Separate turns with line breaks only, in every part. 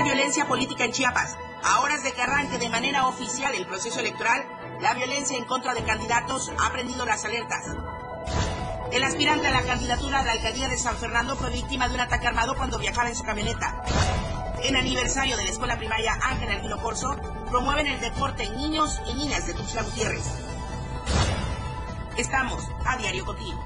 Violencia política en Chiapas. A horas de que arranque de manera oficial el proceso electoral, la violencia en contra de candidatos ha prendido las alertas. El aspirante a la candidatura a la alcaldía de San Fernando fue víctima de un ataque armado cuando viajaba en su camioneta. En aniversario de la escuela primaria Ángel Alguino Corso, promueven el deporte en niños y niñas de Tuxtla Gutiérrez. Estamos a diario contigo.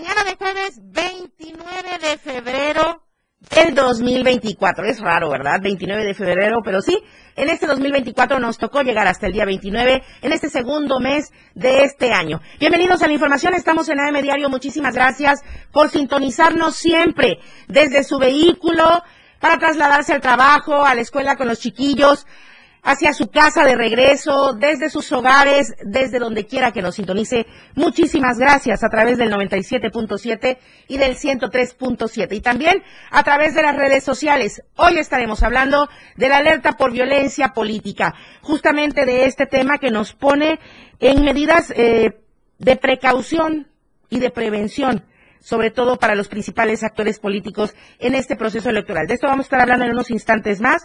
Mañana de jueves 29 de febrero del 2024. Es raro, ¿verdad? 29 de febrero, pero sí, en este 2024 nos tocó llegar hasta el día 29, en este segundo mes de este año. Bienvenidos a la información, estamos en AM Diario. Muchísimas gracias por sintonizarnos siempre desde su vehículo para trasladarse al trabajo, a la escuela con los chiquillos, hacia su casa de regreso, desde sus hogares, desde donde quiera que nos sintonice. Muchísimas gracias a través del 97.7 y del 103.7 y también a través de las redes sociales. Hoy estaremos hablando de la alerta por violencia política, justamente de este tema que nos pone en medidas eh, de precaución y de prevención sobre todo para los principales actores políticos en este proceso electoral. De esto vamos a estar hablando en unos instantes más,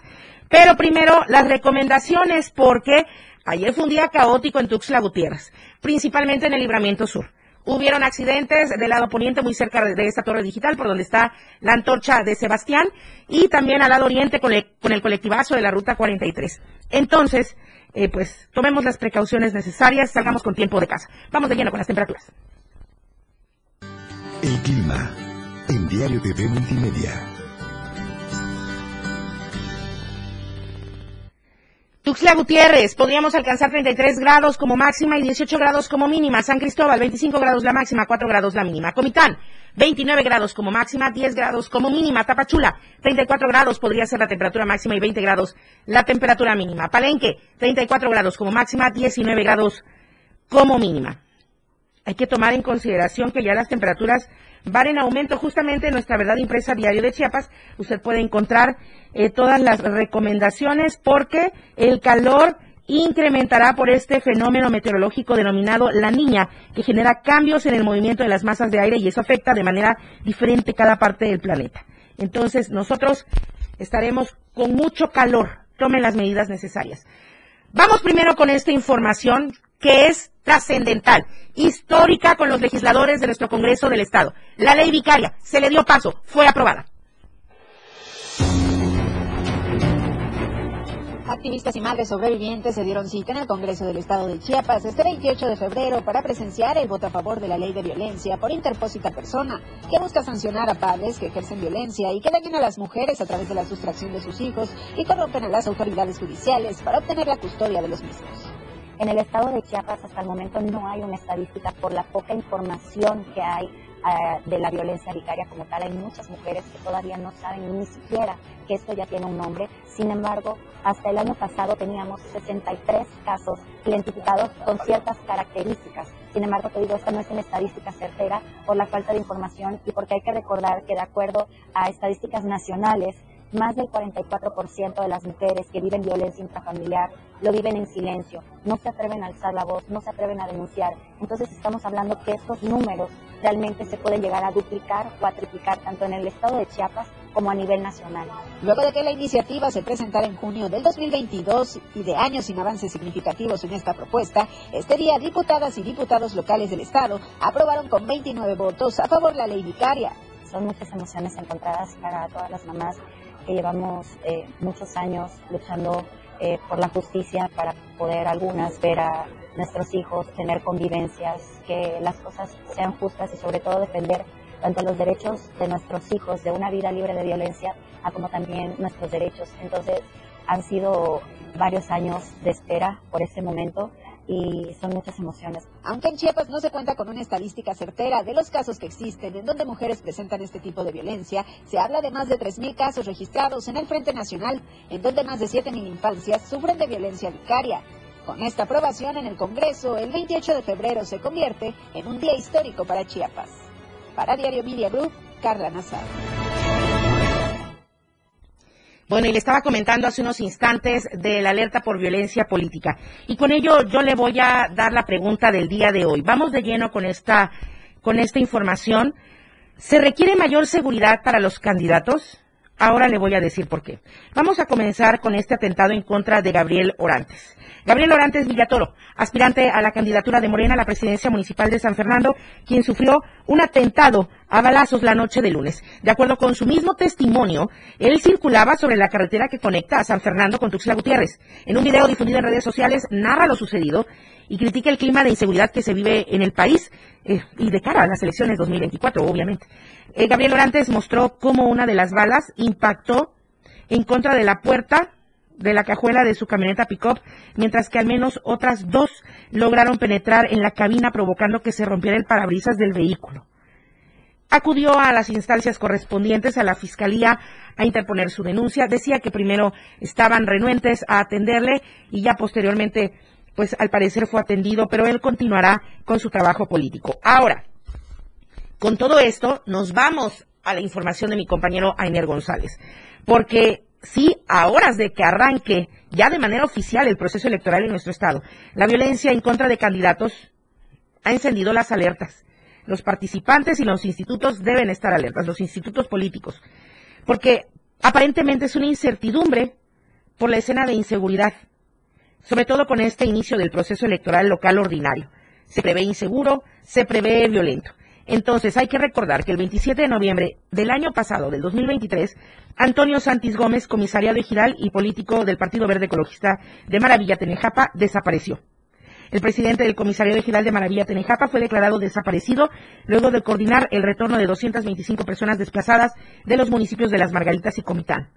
pero primero las recomendaciones porque ayer fue un día caótico en Tuxtla Gutiérrez, principalmente en el Libramiento Sur. Hubieron accidentes del lado poniente, muy cerca de esta torre digital, por donde está la antorcha de Sebastián, y también al lado oriente con el, colectivazo de la Ruta 43. Entonces, eh, pues tomemos las precauciones necesarias, salgamos con tiempo de casa. Vamos de lleno con las temperaturas.
El clima en Diario TV Multimedia.
Tuxtla Gutiérrez, podríamos alcanzar 33 grados como máxima y 18 grados como mínima. San Cristóbal, 25 grados la máxima, 4 grados la mínima. Comitán, 29 grados como máxima, 10 grados como mínima. Tapachula, 34 grados podría ser la temperatura máxima y 20 grados la temperatura mínima. Palenque, 34 grados como máxima, 19 grados como mínima hay que tomar en consideración que ya las temperaturas van en aumento. Justamente en nuestra verdad impresa diario de Chiapas, usted puede encontrar eh, todas las recomendaciones porque el calor incrementará por este fenómeno meteorológico denominado la niña, que genera cambios en el movimiento de las masas de aire y eso afecta de manera diferente cada parte del planeta. Entonces, nosotros estaremos con mucho calor. Tomen las medidas necesarias. Vamos primero con esta información que es trascendental, histórica con los legisladores de nuestro Congreso del Estado. La ley vicaria se le dio paso, fue aprobada.
Activistas y madres sobrevivientes se dieron cita en el Congreso del Estado de Chiapas este 28 de febrero para presenciar el voto a favor de la ley de violencia por interpósita persona, que busca sancionar a padres que ejercen violencia y que dañan a las mujeres a través de la sustracción de sus hijos y corrompen a las autoridades judiciales para obtener la custodia de los mismos.
En el estado de Chiapas hasta el momento no hay una estadística por la poca información que hay eh, de la violencia vicaria como tal. Hay muchas mujeres que todavía no saben ni siquiera que esto ya tiene un nombre. Sin embargo, hasta el año pasado teníamos 63 casos identificados con ciertas características. Sin embargo, te digo, esta no es una estadística certera por la falta de información y porque hay que recordar que de acuerdo a estadísticas nacionales, más del 44% de las mujeres que viven violencia intrafamiliar lo viven en silencio, no se atreven a alzar la voz, no se atreven a denunciar. Entonces estamos hablando que estos números realmente se pueden llegar a duplicar o a triplicar tanto en el estado de Chiapas como a nivel nacional.
Luego de que la iniciativa se presentara en junio del 2022 y de años sin avances significativos en esta propuesta, este día diputadas y diputados locales del estado aprobaron con 29 votos a favor la ley vicaria.
Son muchas emociones encontradas para todas las mamás que llevamos eh, muchos años luchando eh, por la justicia para poder algunas ver a nuestros hijos, tener convivencias, que las cosas sean justas y sobre todo defender tanto los derechos de nuestros hijos de una vida libre de violencia, como también nuestros derechos. Entonces, han sido varios años de espera por ese momento y son muchas emociones.
Aunque en Chiapas no se cuenta con una estadística certera de los casos que existen en donde mujeres presentan este tipo de violencia, se habla de más de 3.000 casos registrados en el Frente Nacional, en donde más de 7.000 infancias sufren de violencia vicaria. Con esta aprobación en el Congreso, el 28 de febrero se convierte en un día histórico para Chiapas. Para Diario Media Group, Carla Nazar.
Bueno, y le estaba comentando hace unos instantes de la alerta por violencia política. Y con ello yo le voy a dar la pregunta del día de hoy. Vamos de lleno con esta, con esta información. ¿Se requiere mayor seguridad para los candidatos? Ahora le voy a decir por qué. Vamos a comenzar con este atentado en contra de Gabriel Orantes. Gabriel Orantes Villatoro, aspirante a la candidatura de Morena a la presidencia municipal de San Fernando, quien sufrió un atentado a balazos la noche de lunes. De acuerdo con su mismo testimonio, él circulaba sobre la carretera que conecta a San Fernando con Tuxtla Gutiérrez. En un video difundido en redes sociales narra lo sucedido y critica el clima de inseguridad que se vive en el país eh, y de cara a las elecciones 2024, obviamente. Eh, Gabriel Orantes mostró cómo una de las balas impactó en contra de la puerta de la cajuela de su camioneta pick-up, mientras que al menos otras dos lograron penetrar en la cabina provocando que se rompiera el parabrisas del vehículo. Acudió a las instancias correspondientes a la fiscalía a interponer su denuncia. Decía que primero estaban renuentes a atenderle y ya posteriormente, pues al parecer fue atendido, pero él continuará con su trabajo político. Ahora, con todo esto, nos vamos a la información de mi compañero Ainer González, porque sí, a horas de que arranque ya de manera oficial el proceso electoral en nuestro estado, la violencia en contra de candidatos ha encendido las alertas. Los participantes y los institutos deben estar alertas, los institutos políticos, porque aparentemente es una incertidumbre por la escena de inseguridad, sobre todo con este inicio del proceso electoral local ordinario. Se prevé inseguro, se prevé violento. Entonces, hay que recordar que el 27 de noviembre del año pasado, del 2023, Antonio Santis Gómez, comisariado ejidal y político del Partido Verde Ecologista de Maravilla Tenejapa, desapareció. El presidente del comisariado ejidal de Maravilla Tenejapa fue declarado desaparecido luego de coordinar el retorno de 225 personas desplazadas de los municipios de Las Margaritas y Comitán.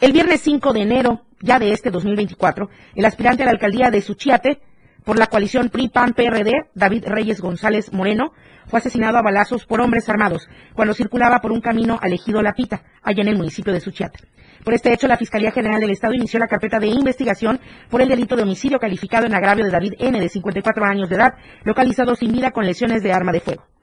El viernes 5 de enero, ya de este 2024, el aspirante a la alcaldía de Suchiate, por la coalición PRI-PAN-PRD, David Reyes González Moreno, fue asesinado a balazos por hombres armados cuando circulaba por un camino al ejido La Pita, allá en el municipio de Suchiate. Por este hecho, la Fiscalía General del Estado inició la carpeta de investigación por el delito de homicidio calificado en agravio de David N., de 54 años de edad, localizado sin vida con lesiones de arma de fuego.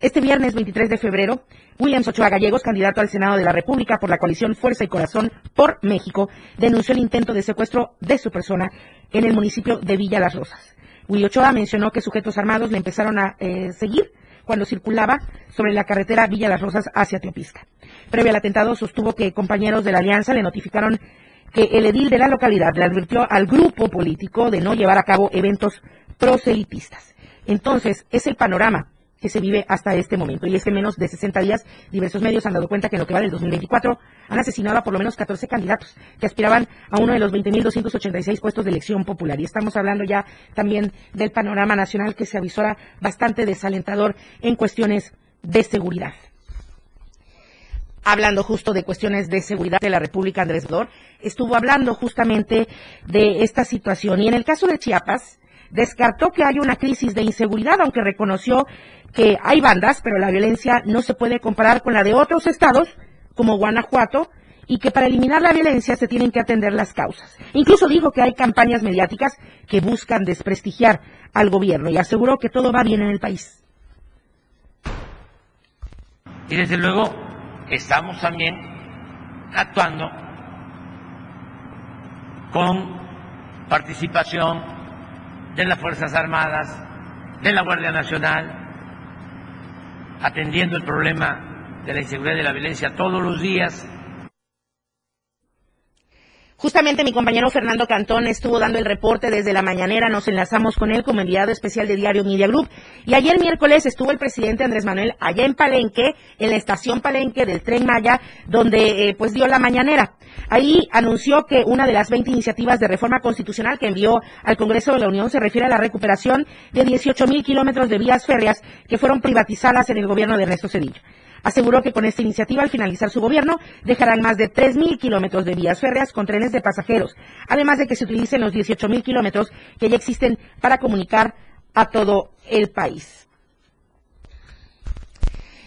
Este viernes 23 de febrero, Williams Ochoa Gallegos, candidato al Senado de la República por la coalición Fuerza y Corazón por México, denunció el intento de secuestro de su persona en el municipio de Villa Las Rosas. Willy Ochoa mencionó que sujetos armados le empezaron a eh, seguir cuando circulaba sobre la carretera Villa Las Rosas hacia Teopisca. Previo al atentado sostuvo que compañeros de la alianza le notificaron que el edil de la localidad le advirtió al grupo político de no llevar a cabo eventos proselitistas. Entonces, es el panorama que se vive hasta este momento. Y es que en menos de 60 días, diversos medios han dado cuenta que en lo que va del 2024 han asesinado a por lo menos 14 candidatos que aspiraban a uno de los 20.286 puestos de elección popular. Y estamos hablando ya también del panorama nacional que se avisora bastante desalentador en cuestiones de seguridad. Hablando justo de cuestiones de seguridad de la República, Andrés Dor, estuvo hablando justamente de esta situación. Y en el caso de Chiapas, descartó que hay una crisis de inseguridad, aunque reconoció que hay bandas, pero la violencia no se puede comparar con la de otros estados, como Guanajuato, y que para eliminar la violencia se tienen que atender las causas. Incluso dijo que hay campañas mediáticas que buscan desprestigiar al gobierno y aseguró que todo va bien en el país.
Y desde luego estamos también actuando con participación de las Fuerzas Armadas, de la Guardia Nacional, atendiendo el problema de la inseguridad y de la violencia todos los días
Justamente mi compañero Fernando Cantón estuvo dando el reporte desde la mañanera, nos enlazamos con él como enviado especial de Diario Media Group. Y ayer miércoles estuvo el presidente Andrés Manuel allá en Palenque, en la estación Palenque del Tren Maya, donde eh, pues dio la mañanera. Ahí anunció que una de las 20 iniciativas de reforma constitucional que envió al Congreso de la Unión se refiere a la recuperación de 18 mil kilómetros de vías férreas que fueron privatizadas en el gobierno de Ernesto Cedillo. Aseguró que con esta iniciativa, al finalizar su gobierno, dejarán más de 3.000 kilómetros de vías férreas con trenes de pasajeros, además de que se utilicen los 18.000 kilómetros que ya existen para comunicar a todo el país.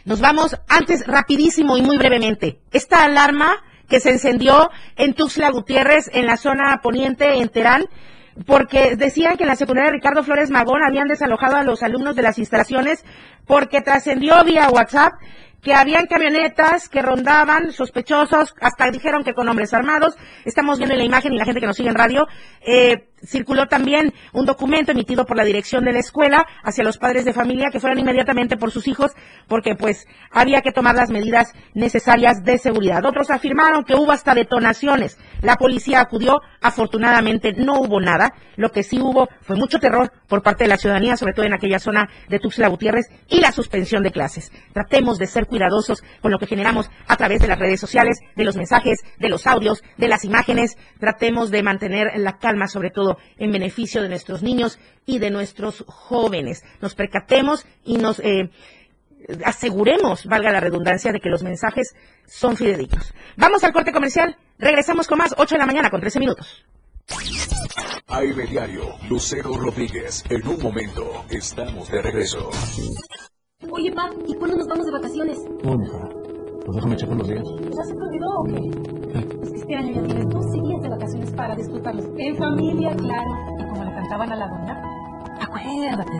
Nos vamos antes rapidísimo y muy brevemente. Esta alarma que se encendió en Tuxtla Gutiérrez, en la zona poniente, en Terán, porque decían que en la secundaria Ricardo Flores Magón habían desalojado a los alumnos de las instalaciones porque trascendió vía WhatsApp que habían camionetas que rondaban sospechosos, hasta dijeron que con hombres armados. Estamos viendo en la imagen y la gente que nos sigue en radio, eh, circuló también un documento emitido por la dirección de la escuela hacia los padres de familia que fueron inmediatamente por sus hijos porque pues había que tomar las medidas necesarias de seguridad. Otros afirmaron que hubo hasta detonaciones. La policía acudió, afortunadamente no hubo nada. Lo que sí hubo fue mucho terror por parte de la ciudadanía, sobre todo en aquella zona de Tuxtla Gutiérrez y la suspensión de clases. Tratemos de ser cuidadosos con lo que generamos a través de las redes sociales, de los mensajes, de los audios, de las imágenes. Tratemos de mantener la calma, sobre todo en beneficio de nuestros niños y de nuestros jóvenes. Nos percatemos y nos eh, aseguremos, valga la redundancia, de que los mensajes son fidedignos. Vamos al corte comercial. Regresamos con más, 8 de la mañana con 13 minutos.
AM Diario, Lucero Rodríguez. En un momento, estamos de regreso.
Oye, pa, ¿y cuándo nos vamos de vacaciones?
Pues déjame checar los días.
¿Ya se te olvidó o qué? Este año ya tienes 12 días de vacaciones para disfrutarlos en familia, claro. Y como le cantaban a la dona, acuérdate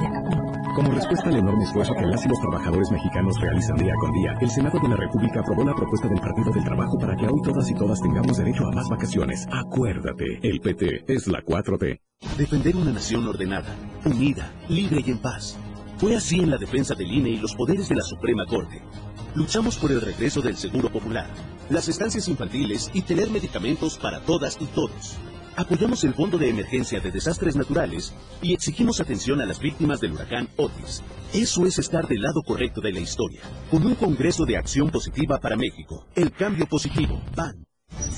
de Acapulco.
Como respuesta al enorme esfuerzo que las y los trabajadores mexicanos realizan día con día, el Senado de la República aprobó la propuesta del Partido del Trabajo para que hoy todas y todas tengamos derecho a más vacaciones. Acuérdate, el PT es la 4T.
Defender una nación ordenada, unida, libre y en paz. Fue así en la defensa del INE y los poderes de la Suprema Corte. Luchamos por el regreso del Seguro Popular, las estancias infantiles y tener medicamentos para todas y todos. Apoyamos el Fondo de Emergencia de Desastres Naturales y exigimos atención a las víctimas del huracán Otis. Eso es estar del lado correcto de la historia, con un Congreso de Acción Positiva para México. El cambio positivo. PAN.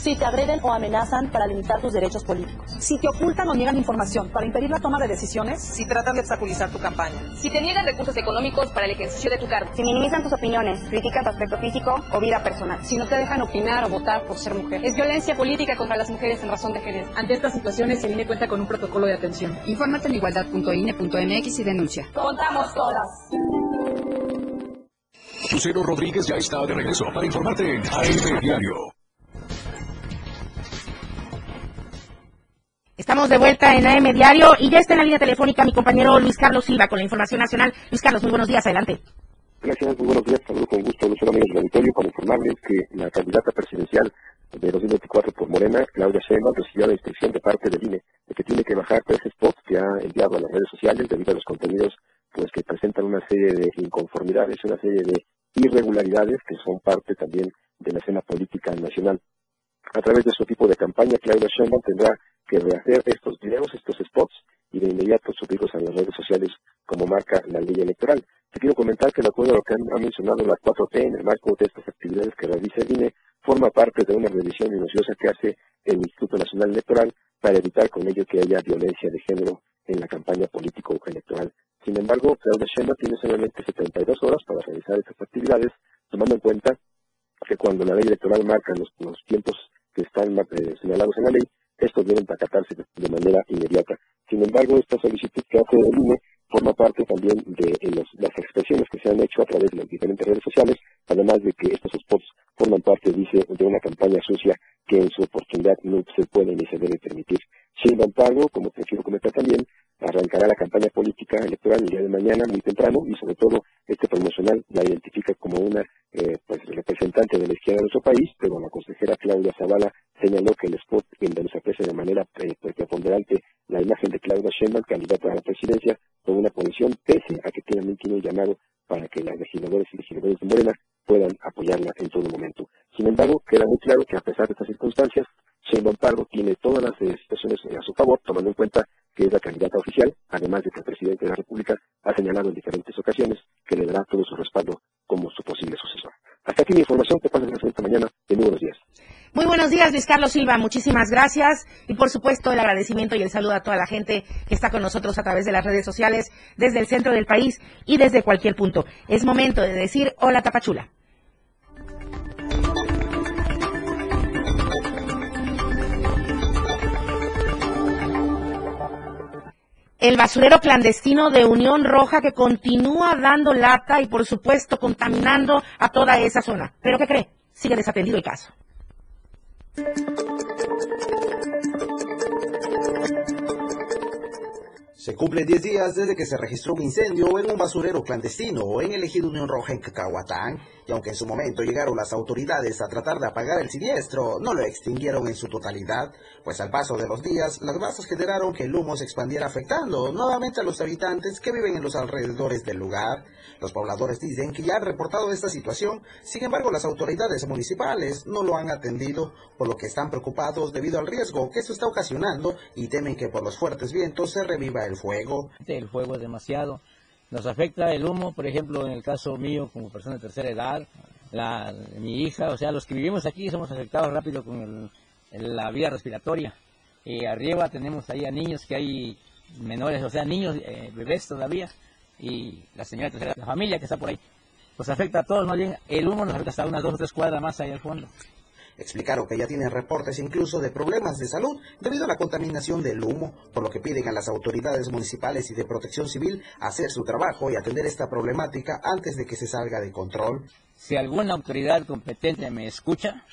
Si te agreden o amenazan para limitar tus derechos políticos.
Si te ocultan o niegan información para impedir la toma de decisiones.
Si tratan de obstaculizar tu campaña.
Si te niegan recursos económicos para el ejercicio de tu cargo.
Si minimizan tus opiniones, critican tu aspecto físico o vida personal.
Si no te dejan opinar o votar por ser mujer.
Es violencia política contra las mujeres en razón de género.
Ante estas situaciones, el INE cuenta con un protocolo de atención.
Infórmate en igualdad.ine.mx y denuncia.
Contamos todas.
Lucero Rodríguez ya está de regreso para informarte en AM Diario.
Estamos de vuelta en AM Diario y ya está en la línea telefónica mi compañero Luis Carlos Silva con la información nacional. Luis Carlos, muy buenos días, adelante.
Gracias, muy buenos días. Con gusto, Lucero, amigos del auditorio, para informarles que la candidata presidencial de 2024 por Morena, Claudia Sheinbaum, recibió la instrucción de parte del INE de que tiene que bajar tres spots que ha enviado a las redes sociales debido a los contenidos pues que presentan una serie de inconformidades, una serie de irregularidades que son parte también de la escena política nacional. A través de su tipo de campaña, Claudia Sheinbaum tendrá que rehacer estos videos, estos spots, y de inmediato subirlos a las redes sociales como marca la ley electoral. Te quiero comentar que de acuerdo a lo que han, ha mencionado la 4T en el marco de estas actividades que realiza el INE, forma parte de una revisión minuciosa que hace el Instituto Nacional Electoral para evitar con ello que haya violencia de género en la campaña político-electoral. Sin embargo, Claudia Sheinbaum tiene solamente 72 horas para realizar estas actividades, tomando en cuenta que cuando la ley electoral marca los, los tiempos que están eh, señalados en la ley, estos deben acatarse de manera inmediata. Sin embargo, esta solicitud que hace el INE forma parte también de los, las expresiones que se han hecho a través de las diferentes redes sociales, además de que estos spots forman parte, dice, de una campaña sucia que en su oportunidad no se puede ni se debe permitir. Sin embargo, como te quiero comentar también, arrancará la campaña política electoral el día de mañana muy temprano y sobre todo este promocional la identifica como una eh, pues, representante de la izquierda de nuestro país, pero la consejera Claudia Zavala señaló que el spot en donde se aprecia de manera eh, pues, preponderante la imagen de Claudia Sheinbaum, candidata a la presidencia, con una posición pese a que tiene un llamado para que las legisladores y legisladores de Morena puedan apoyarla en todo momento. Sin embargo, queda muy claro que a pesar de estas circunstancias, Sheinbaum Pardo tiene todas las eh, situaciones a su favor, tomando en cuenta que es la candidata oficial, además de que el presidente de la República ha señalado en diferentes ocasiones que le dará todo su respaldo como su posible sucesor. Hasta aquí mi información, que pasen esta mañana. De muy buenos días.
Muy buenos días, Luis Carlos Silva. Muchísimas gracias. Y por supuesto, el agradecimiento y el saludo a toda la gente que está con nosotros a través de las redes sociales, desde el centro del país y desde cualquier punto. Es momento de decir hola, Tapachula. el basurero clandestino de Unión Roja que continúa dando lata y por supuesto contaminando a toda esa zona. ¿Pero qué cree? Sigue desatendido el caso.
Se cumplen 10 días desde que se registró un incendio en un basurero clandestino en el ejido Unión Roja en Cacahuatán, y aunque en su momento llegaron las autoridades a tratar de apagar el siniestro, no lo extinguieron en su totalidad, pues al paso de los días las masas generaron que el humo se expandiera afectando nuevamente a los habitantes que viven en los alrededores del lugar. Los pobladores dicen que ya han reportado esta situación, sin embargo las autoridades municipales no lo han atendido, por lo que están preocupados debido al riesgo que esto está ocasionando y temen que por los fuertes vientos se reviva el fuego.
El fuego es demasiado. Nos afecta el humo, por ejemplo, en el caso mío como persona de tercera edad, la, mi hija, o sea, los que vivimos aquí somos afectados rápido con la vía respiratoria. Y arriba tenemos ahí a niños que hay menores, o sea, niños, eh, bebés todavía, y la señora tercera, la familia que está por ahí. Pues afecta a todos, más bien el humo nos afecta hasta unas dos o tres cuadras más ahí al fondo.
Explicaron que ya tienen reportes incluso de problemas de salud debido a la contaminación del humo, por lo que piden a las autoridades municipales y de protección civil hacer su trabajo y atender esta problemática antes de que se salga de control.
Si alguna autoridad competente me escucha,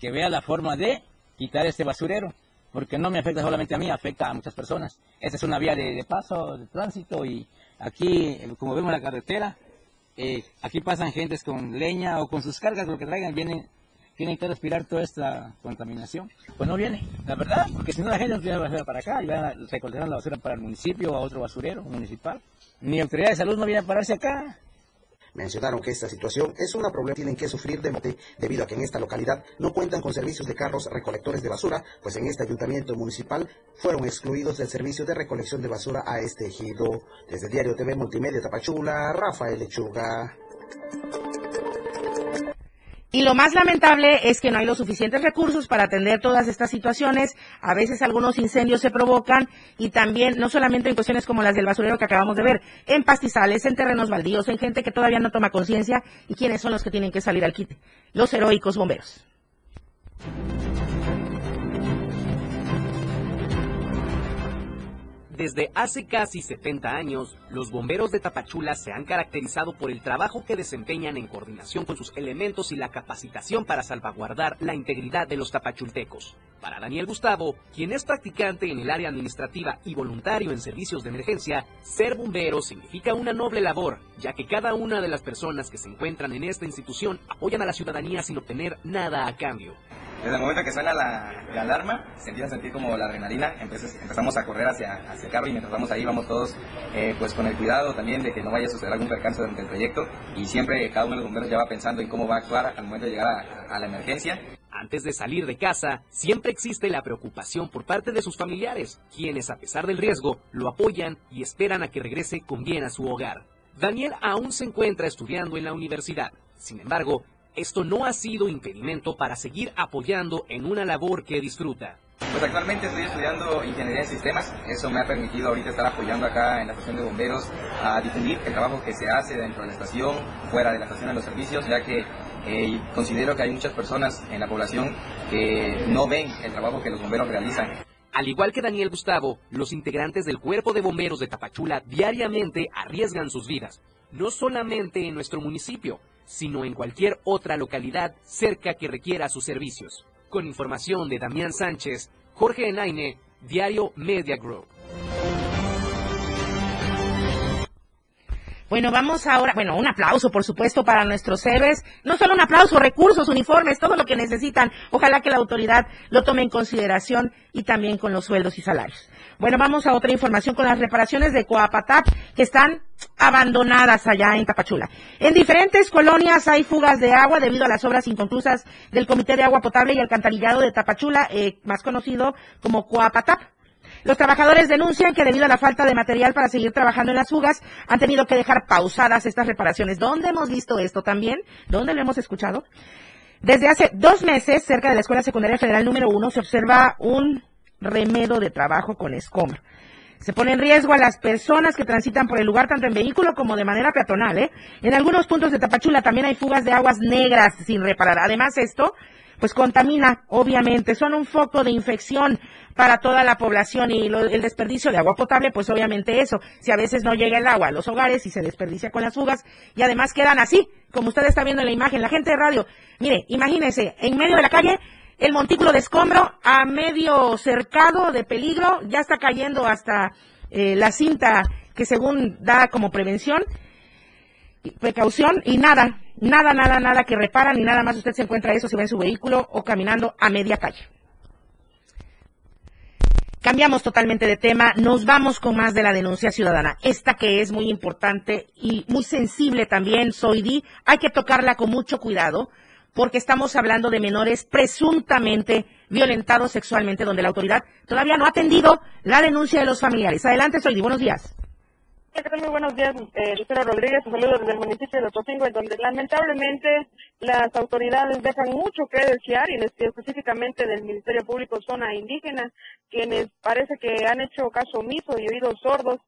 que vea la forma de quitar este basurero, porque no me afecta solamente a mí, afecta a muchas personas. Esta es una vía de, paso, de tránsito y aquí, como vemos la carretera, eh, aquí pasan gentes con leña o con sus cargas, lo que traigan, vienen tienen que respirar toda esta contaminación. Pues no viene, la verdad, porque si no la gente no tiene basura para acá y van a recolectar la basura para el municipio o a otro basurero municipal. Ni autoridad de salud no viene a pararse acá.
Mencionaron que esta situación es una problema que tienen que sufrir de mote debido a que en esta localidad no cuentan con servicios de carros recolectores de basura, pues en este ayuntamiento municipal fueron excluidos del servicio de recolección de basura a este ejido. Desde diario TV Multimedia Tapachula, Rafael Lechuga.
Y lo más lamentable es que no hay los suficientes recursos para atender todas estas situaciones. A veces algunos incendios se provocan y también, no solamente en cuestiones como las del basurero que acabamos de ver, en pastizales, en terrenos baldíos, en gente que todavía no toma conciencia y quiénes son los que tienen que salir al quite. Los heroicos bomberos.
Desde hace casi 70 años, los bomberos de Tapachula se han caracterizado por el trabajo que desempeñan en coordinación con sus elementos y la capacitación para salvaguardar la integridad de los tapachultecos. Para Daniel Gustavo, quien es practicante en el área administrativa y voluntario en servicios de emergencia, ser bombero significa una noble labor, ya que cada una de las personas que se encuentran en esta institución apoyan a la ciudadanía sin obtener nada a cambio.
Desde el momento que suena la, alarma, se empieza a sentir como la adrenalina, empezamos a correr hacia, hacia el carro y mientras vamos ahí vamos todos eh, pues con el cuidado también de que no vaya a suceder algún percance durante el proyecto y siempre cada uno de los bomberos ya va pensando en cómo va a actuar al momento de llegar a, a la emergencia.
Antes de salir de casa, siempre existe la preocupación por parte de sus familiares, quienes a pesar del riesgo lo apoyan y esperan a que regrese con bien a su hogar. Daniel aún se encuentra estudiando en la universidad. Sin embargo, esto no ha sido impedimento para seguir apoyando en una labor que disfruta.
Pues actualmente estoy estudiando ingeniería de sistemas, eso me ha permitido ahorita estar apoyando acá en la estación de bomberos a difundir el trabajo que se hace dentro de la estación, fuera de la estación de los servicios, ya que eh, considero que hay muchas personas en la población que no ven el trabajo que los bomberos realizan.
Al igual que Daniel Gustavo, los integrantes del Cuerpo de Bomberos de Tapachula diariamente arriesgan sus vidas, no solamente en nuestro municipio, sino en cualquier otra localidad cerca que requiera sus servicios. Con información de Damián Sánchez, Jorge Enaine, Diario Media Group.
Bueno, vamos ahora, bueno, un aplauso, por supuesto, para nuestros héroes. No solo un aplauso, recursos, uniformes, todo lo que necesitan. Ojalá que la autoridad lo tome en consideración y también con los sueldos y salarios. Bueno, vamos a otra información con las reparaciones de Coapatap que están abandonadas allá en Tapachula. En diferentes colonias hay fugas de agua debido a las obras inconclusas del Comité de Agua Potable y Alcantarillado de Tapachula, eh, más conocido como Coapatap. Los trabajadores denuncian que debido a la falta de material para seguir trabajando en las fugas, han tenido que dejar pausadas estas reparaciones. ¿Dónde hemos visto esto también? ¿Dónde lo hemos escuchado? Desde hace dos meses, cerca de la Escuela Secundaria Federal número uno, se observa un remedo de trabajo con escombro. Se pone en riesgo a las personas que transitan por el lugar tanto en vehículo como de manera peatonal. ¿eh? En algunos puntos de Tapachula también hay fugas de aguas negras sin reparar. Además esto, pues contamina, obviamente. Son un foco de infección para toda la población y el desperdicio de agua potable, pues obviamente eso. Si a veces no llega el agua a los hogares y se desperdicia con las fugas y además quedan así, como usted está viendo en la imagen, la gente de radio. Mire, imagínese, en medio de la calle el montículo de escombro a medio cercado de peligro, ya está cayendo hasta eh, la cinta que según da como prevención, precaución y nada, nada, nada, nada que repara ni nada más usted se encuentra eso si va en su vehículo o caminando a media calle. Cambiamos totalmente de tema, nos vamos con más de la denuncia ciudadana. Esta que es muy importante y muy sensible también, soy Di, hay que tocarla con mucho cuidado porque estamos hablando de menores presuntamente violentados sexualmente, donde la autoridad todavía no ha atendido la denuncia de los familiares. Adelante, Soy Di, buenos días.
Muy buenos días, eh, Lucero Rodríguez, saludos desde el municipio de Ocosingo, en donde lamentablemente las autoridades dejan mucho que desear, y específicamente del Ministerio Público Zona Indígena, quienes parece que han hecho caso omiso y oídos sordos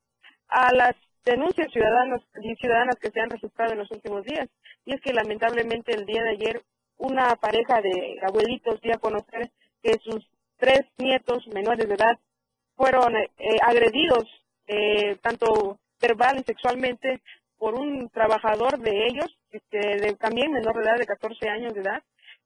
a las denuncias ciudadanas y ciudadanas que se han registrado en los últimos días. Y es que lamentablemente el día de ayer una pareja de abuelitos dio a conocer que sus tres nietos menores de edad fueron eh, agredidos eh, tanto verbal y sexualmente por un trabajador de ellos, este, de, también menor de edad de 14 años de edad,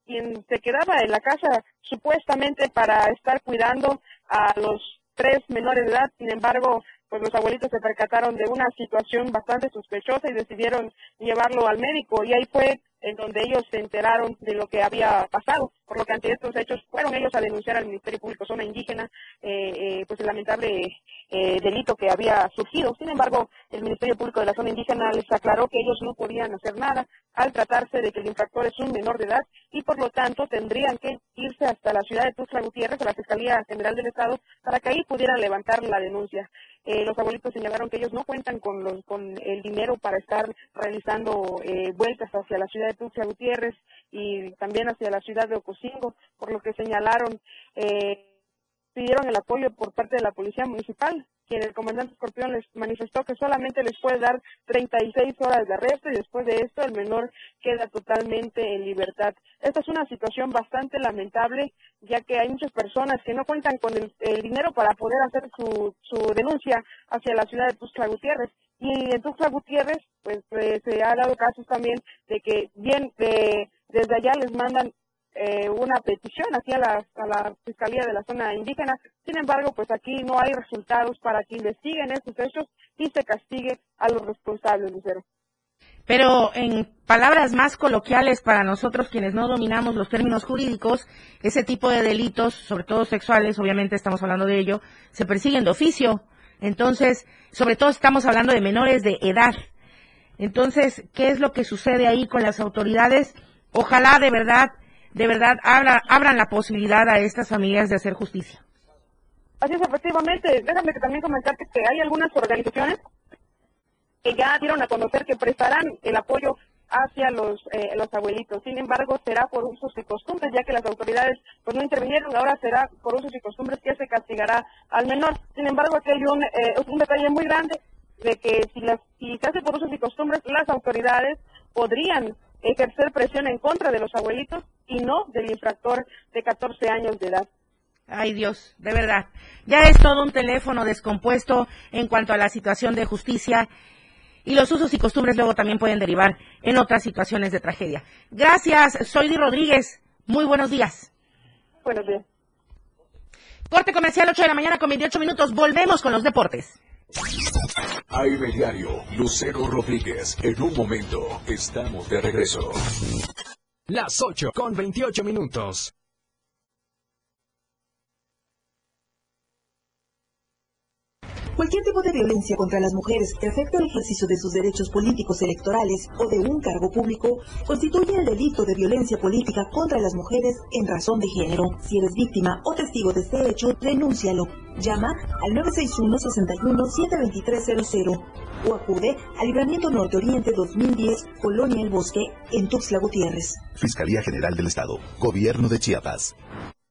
quien se quedaba en la casa supuestamente para estar cuidando a los tres menores de edad. Sin embargo, pues los abuelitos se percataron de una situación bastante sospechosa y decidieron llevarlo al médico y ahí fue en donde ellos se enteraron de lo que había pasado, por lo que ante estos hechos fueron ellos a denunciar al Ministerio Público Zona Indígena eh, eh, pues el lamentable eh, delito que había surgido. Sin embargo, el Ministerio Público de la Zona Indígena les aclaró que ellos no podían hacer nada al tratarse de que el infractor es un menor de edad y por lo tanto tendrían que irse hasta la ciudad de Tuxtla Gutiérrez, a la Fiscalía General del Estado, para que ahí pudieran levantar la denuncia. los abuelitos señalaron que ellos no cuentan con, con el dinero para estar realizando vueltas hacia la ciudad de Tuxtla Gutiérrez y también hacia la ciudad de Ocosingo, por lo que señalaron, eh, pidieron el apoyo por parte de la Policía Municipal, quien el comandante Escorpión les manifestó que solamente les puede dar 36 horas de arresto y después de esto el menor queda totalmente en libertad. Esta es una situación bastante lamentable, ya que hay muchas personas que no cuentan con el, dinero para poder hacer su, su denuncia hacia la ciudad de Tuxtla Gutiérrez y en Tuxtla Gutiérrez, pues, pues, se ha dado casos también de que bien desde allá les mandan eh, una petición aquí a la, a la Fiscalía de la zona indígena. Sin embargo, pues aquí no hay resultados para que investiguen estos hechos y se castigue a los responsables, Lucero.
Pero en palabras más coloquiales para nosotros quienes no dominamos los términos jurídicos, ese tipo de delitos, sobre todo sexuales, obviamente estamos hablando de ello, se persiguen de oficio. Entonces, sobre todo estamos hablando de menores de edad. Entonces, ¿qué es lo que sucede ahí con las autoridades? Ojalá de verdad, de verdad abran la posibilidad a estas familias de hacer justicia.
Así es, efectivamente. Déjame que también comentarte que hay algunas organizaciones que ya dieron a conocer que prestarán el apoyo hacia los, eh, los abuelitos. Sin embargo, será por usos y costumbres, ya que las autoridades pues no intervinieron, ahora será por usos y costumbres que se castigará al menor. Sin embargo, aquí hay un, eh, un detalle muy grande de que si, las, si se hace por usos y costumbres, las autoridades podrían ejercer presión en contra de los abuelitos y no del infractor de 14 años de edad.
Ay Dios, de verdad. Ya es todo un teléfono descompuesto en cuanto a la situación de justicia y los usos y costumbres luego también pueden derivar en otras situaciones de tragedia. Gracias, soy Di Rodríguez. Muy buenos días.
Buenos días.
Corte comercial 8 de la mañana con 28 minutos. Volvemos con los deportes.
Aire Diario, Lucero Rodríguez. En un momento estamos de regreso.
Las 8 con 28 minutos.
Cualquier tipo de violencia contra las mujeres que afecta el ejercicio de sus derechos políticos electorales o de un cargo público constituye el delito de violencia política contra las mujeres en razón de género. Si eres víctima o testigo de este hecho, denúncialo. Llama al 961-61-72300 o acude al Libramiento Norte Oriente 2010, Colonia El Bosque, en Tuxtla Gutiérrez.
Fiscalía General del Estado, Gobierno de Chiapas.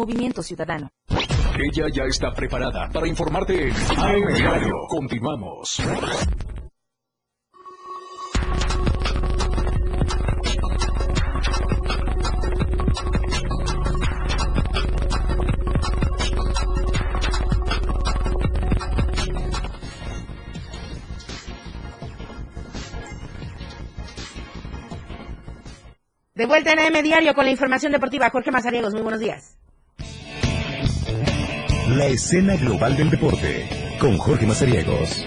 Movimiento
Ciudadano.
Ella ya está preparada para informarte en AM Diario. Continuamos.
De vuelta en AM Diario con la información deportiva. Jorge Mazariegos, muy buenos días.
La escena global del deporte con Jorge Mazariegos.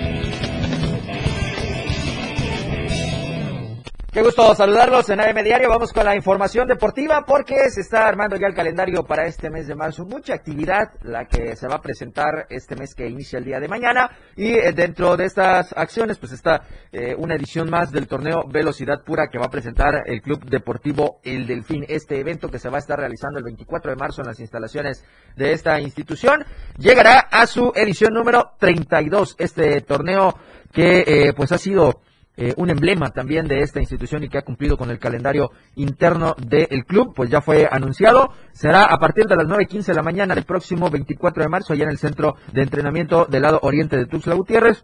Qué gusto saludarlos en AM Diario. Vamos con la información deportiva porque se está armando ya el calendario para este mes de marzo. Mucha actividad la que se va a presentar este mes que inicia el día de mañana. Y eh, dentro de estas acciones, pues está eh, una edición más del torneo Velocidad Pura que va a presentar el Club Deportivo El Delfín. Este evento que se va a estar realizando el 24 de marzo en las instalaciones de esta institución llegará a su edición número 32. Este torneo que eh, pues ha sido eh, un emblema también de esta institución y que ha cumplido con el calendario interno del club, pues ya fue anunciado. Será a partir de las 9.15 de la mañana del próximo 24 de marzo, allá en el centro de entrenamiento del lado oriente de Tuxtla Gutiérrez,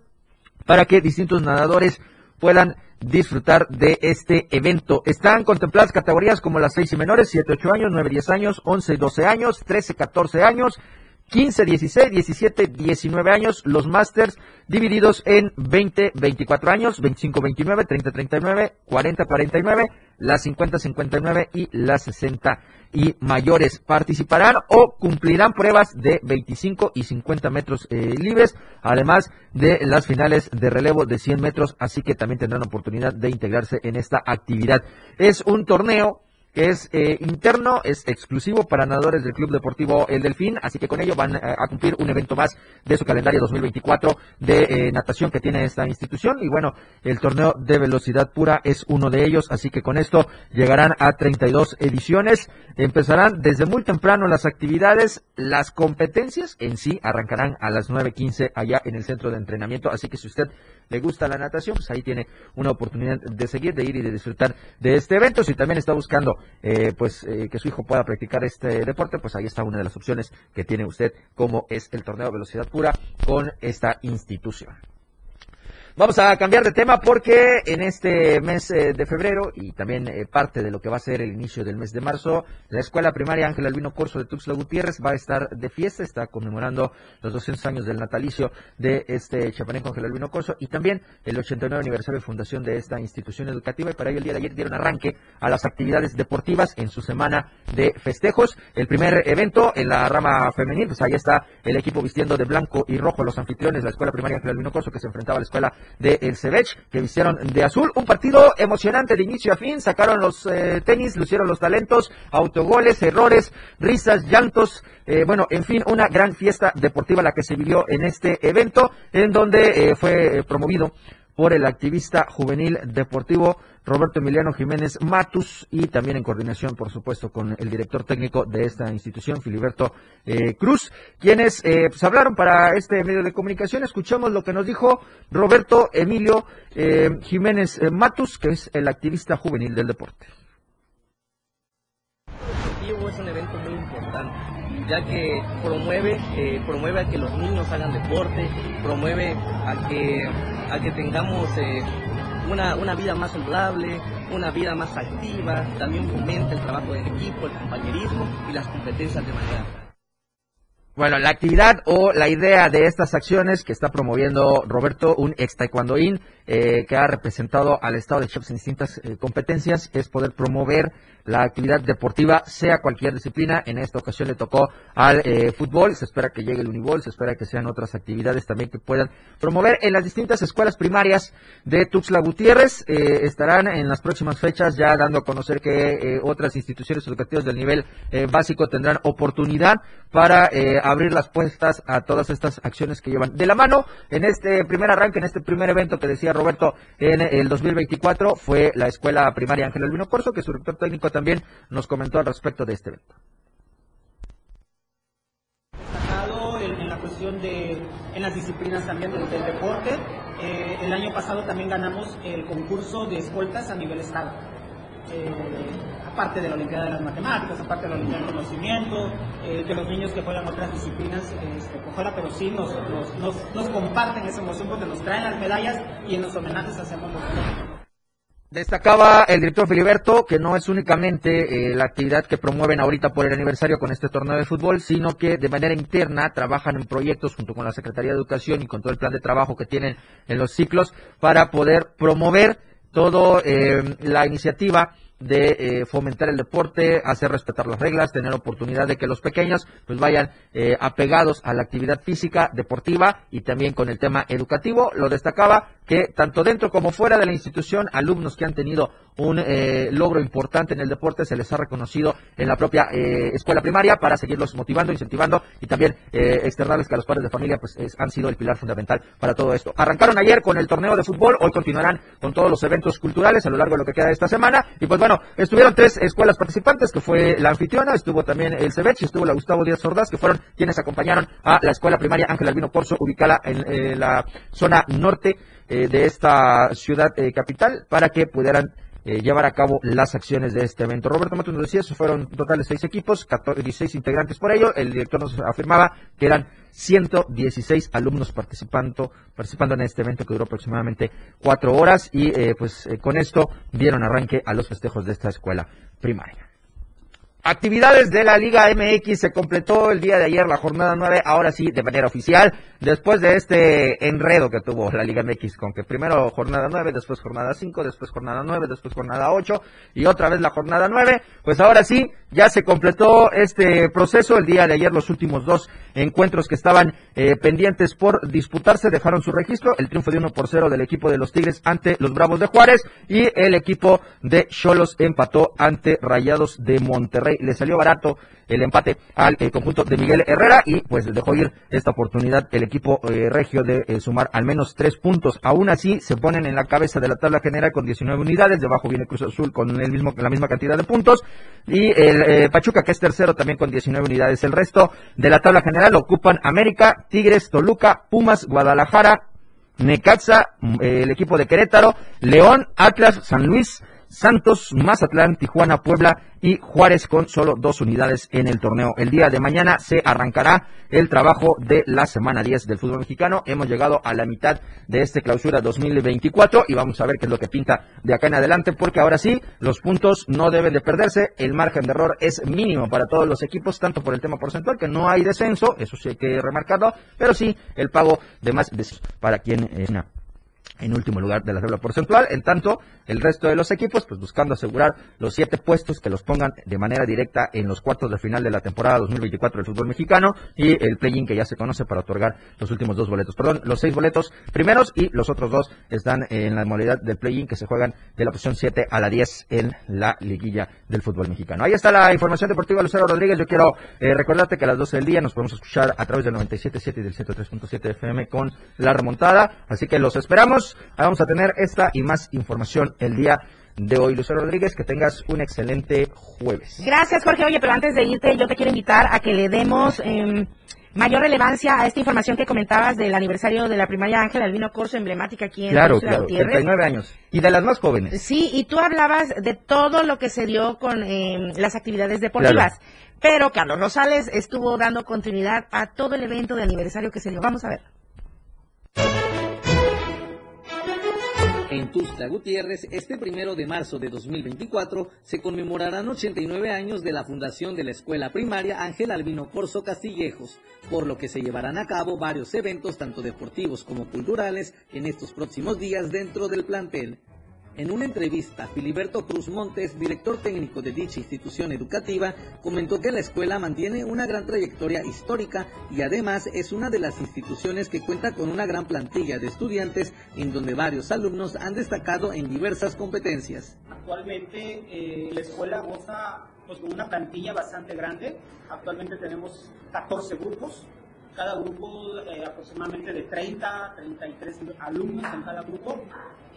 para que distintos nadadores puedan disfrutar de este evento. Están contempladas categorías como las 6 y menores, 7, 8 años, 9, 10 años, 11, 12 años, 13, 14 años, 15, 16, 17, 19 años, los Masters divididos en 20, 24 años, 25, 29, 30, 39, 40, 49, las 50, 59 y las 60 y mayores participarán o cumplirán pruebas de 25 y 50 metros eh, libres, además de las finales de relevo de 100 metros, así que también tendrán oportunidad de integrarse en esta actividad. Es un torneo es eh, interno, es exclusivo para nadadores del Club Deportivo El Delfín, así que con ello van eh, a cumplir un evento más de su calendario 2024 de eh, natación que tiene esta institución. Y bueno, el torneo de velocidad pura es uno de ellos, así que con esto llegarán a 32 ediciones, empezarán desde muy temprano las actividades, las competencias en sí arrancarán a las 9.15 allá en el centro de entrenamiento, así que si usted le gusta la natación, pues ahí tiene una oportunidad de seguir, de ir y de disfrutar de este evento. Si también está buscando eh, pues eh, que su hijo pueda practicar este deporte, pues ahí está una de las opciones que tiene usted, como es el torneo de velocidad pura con esta institución. Vamos a cambiar de tema porque en este mes eh, de febrero y también eh, parte de lo que va a ser el inicio del mes de marzo, la Escuela Primaria Ángel Albino Corso de Tuxtla Gutiérrez va a estar de fiesta, está conmemorando los 200 años del natalicio de este chapaneco Ángel Albino Corso y también el 89 aniversario de fundación de esta institución educativa y para ello el día de ayer dieron arranque a las actividades deportivas en su semana de festejos. El primer evento en la rama femenil, pues ahí está el equipo vistiendo de blanco y rojo los anfitriones, la Escuela Primaria Ángel Albino Corso que se enfrentaba a la Escuela de El Cebech, que vistieron de azul. Un partido emocionante de inicio a fin. Sacaron los eh, tenis, lucieron los talentos, autogoles, errores, risas, llantos. Eh, bueno, en fin, una gran fiesta deportiva la que se vivió en este evento, en donde eh, fue promovido por el activista juvenil deportivo Roberto Emiliano Jiménez Matus y también en coordinación, por supuesto, con el director técnico de esta institución, Filiberto eh, Cruz, quienes eh, pues, hablaron para este medio de comunicación. Escuchamos lo que nos dijo Roberto Emilio eh, Jiménez Matus, que es el activista juvenil del deporte.
Es un evento muy importante ya que promueve, promueve a que los niños hagan deporte, promueve a que, a que tengamos una, una vida más saludable, una vida más activa, también fomenta el trabajo en equipo, el compañerismo y las competencias de manera
bueno, la actividad o la idea de estas acciones que está promoviendo Roberto, un ex taekwondoín eh, que ha representado al Estado de Chiapas en distintas eh, competencias, es poder promover la actividad deportiva, sea cualquier disciplina. En esta ocasión le tocó al eh, fútbol, se espera que llegue el unibol, se espera que sean otras actividades también que puedan promover en las distintas escuelas primarias de Tuxtla Gutiérrez. estarán en las próximas fechas ya dando a conocer que otras instituciones educativas del nivel básico tendrán oportunidad para abrir las puestas a todas estas acciones que llevan de la mano. En este primer arranque, en este primer evento que decía Roberto en el 2024, fue la escuela primaria Ángel Albino Corso, que su director técnico también nos comentó al respecto de este evento.
en, la cuestión de, en las disciplinas también del, deporte. Eh, el año pasado también ganamos el concurso de escoltas a nivel estado. Eh, aparte de la Olimpiada de las Matemáticas, aparte de la Olimpiada del Conocimiento, eh, de los niños que juegan otras disciplinas este, fuera, pero sí nos, nos, nos, comparten esa emoción porque nos traen las medallas y en los homenajes hacemos lo mismo.
Destacaba el director Filiberto que no es únicamente eh, la actividad que promueven ahorita por el aniversario con este torneo de fútbol, sino que de manera interna trabajan en proyectos junto con la Secretaría de Educación y con todo el plan de trabajo que tienen en los ciclos para poder promover toda eh, la iniciativa de eh, fomentar el deporte, hacer respetar las reglas, tener oportunidad de que los pequeños pues vayan eh, apegados a la actividad física, deportiva y también con el tema educativo. Lo destacaba que tanto dentro como fuera de la institución, alumnos que han tenido un eh, logro importante en el deporte se les ha reconocido en la propia eh, escuela primaria para seguirlos motivando, incentivando y también eh, externarles que a los padres de familia pues es- han sido el pilar fundamental para todo esto. Arrancaron ayer con el torneo de fútbol, hoy continuarán con todos los eventos culturales a lo largo de lo que queda de esta semana y pues bueno, estuvieron tres escuelas participantes que fue la anfitriona, estuvo también el Cebech, estuvo la Gustavo Díaz Ordaz que fueron quienes acompañaron a la escuela primaria Ángel Albino Corso ubicada en eh, la zona norte eh, de esta ciudad eh, capital para que pudieran eh, llevar a cabo las acciones de este evento. Roberto Matos nos decía, fueron un total de seis equipos, 14, 16 integrantes por ello. El director nos afirmaba que eran 116 alumnos participando, participando en este evento que duró aproximadamente cuatro horas y eh, pues eh, con esto dieron arranque a los festejos de esta escuela primaria. Actividades de la Liga MX se completó el día de ayer la jornada 9, ahora sí de manera oficial, después de este enredo que tuvo la Liga MX con que primero jornada 9, después jornada 5, después jornada 9, después jornada 8 y otra vez la jornada 9, pues ahora sí ya se completó este proceso el día de ayer los últimos dos encuentros que estaban eh, pendientes por disputarse dejaron su registro, el triunfo de 1 por 0 del equipo de los Tigres ante los Bravos de Juárez y el equipo de Cholos empató ante Rayados de Monterrey. Le salió barato el empate al eh, conjunto de Miguel Herrera y pues dejó ir esta oportunidad el equipo eh, regio de eh, sumar al menos tres puntos. Aún así se ponen en la cabeza de la tabla general con 19 unidades, debajo viene Cruz Azul con el mismo la misma cantidad de puntos y el Pachuca que es tercero también con 19 unidades. El resto de la tabla general ocupan América, Tigres, Toluca, Pumas, Guadalajara, Necaxa, mm, el equipo de Querétaro, León, Atlas, San Luis, Santos, Mazatlán, Tijuana, Puebla y Juárez con solo dos unidades en el torneo. El día de mañana se arrancará el trabajo de la semana 10 del fútbol mexicano. Hemos llegado a la mitad de este clausura 2024 y vamos a ver qué es lo que pinta de acá en adelante porque ahora sí, los puntos no deben de perderse. El margen de error es mínimo para todos los equipos, tanto por el tema porcentual que no hay descenso, eso sí hay que remarcarlo, pero sí el pago de más para quien es una en último lugar de la tabla porcentual, en tanto el resto de los equipos pues buscando asegurar los siete puestos que los pongan de manera directa en los cuartos de final de la temporada 2024 del fútbol mexicano y el play-in que ya se conoce para otorgar los últimos dos boletos, perdón, los seis boletos primeros y los otros dos están en la modalidad del play-in que se juegan de la posición 7 a la 10 en la liguilla del fútbol mexicano. Ahí está la información deportiva de Lucero Rodríguez, yo quiero eh, recordarte que a las 12 del día nos podemos escuchar a través del 97.7 y del 103.7 FM con la remontada, así que los esperamos Vamos a tener esta y más información el día de hoy. Lucero Rodríguez, que tengas un excelente jueves.
Gracias, Jorge. Oye, pero antes de irte, yo te quiero invitar a que le demos eh, mayor relevancia a esta información que comentabas del aniversario de la primaria Ángel Albino Corso, emblemática aquí en
Claro, claro,
Gutiérrez.
39 años. Y de las más jóvenes.
Sí, y tú hablabas de todo lo que se dio con eh, las actividades deportivas. Pero Carlos Rosales estuvo dando continuidad a todo el evento de aniversario que se dio. Vamos a ver.
En Tuxtla Gutiérrez, este primero de marzo de 2024, se conmemorarán 89 años de la fundación de la escuela primaria Ángel Albino Corso Castillejos, por lo que se llevarán a cabo varios eventos, tanto deportivos como culturales, en estos próximos días dentro del plantel. En una entrevista, Filiberto Cruz Montes, director técnico de dicha institución educativa, comentó que la escuela mantiene una gran trayectoria histórica y además es una de las instituciones que cuenta con una gran plantilla de estudiantes en donde varios alumnos han destacado en diversas competencias.
Actualmente eh, la escuela goza pues, con una plantilla bastante grande. Actualmente tenemos 14 grupos, cada grupo eh, aproximadamente de 30, 33 alumnos en cada grupo.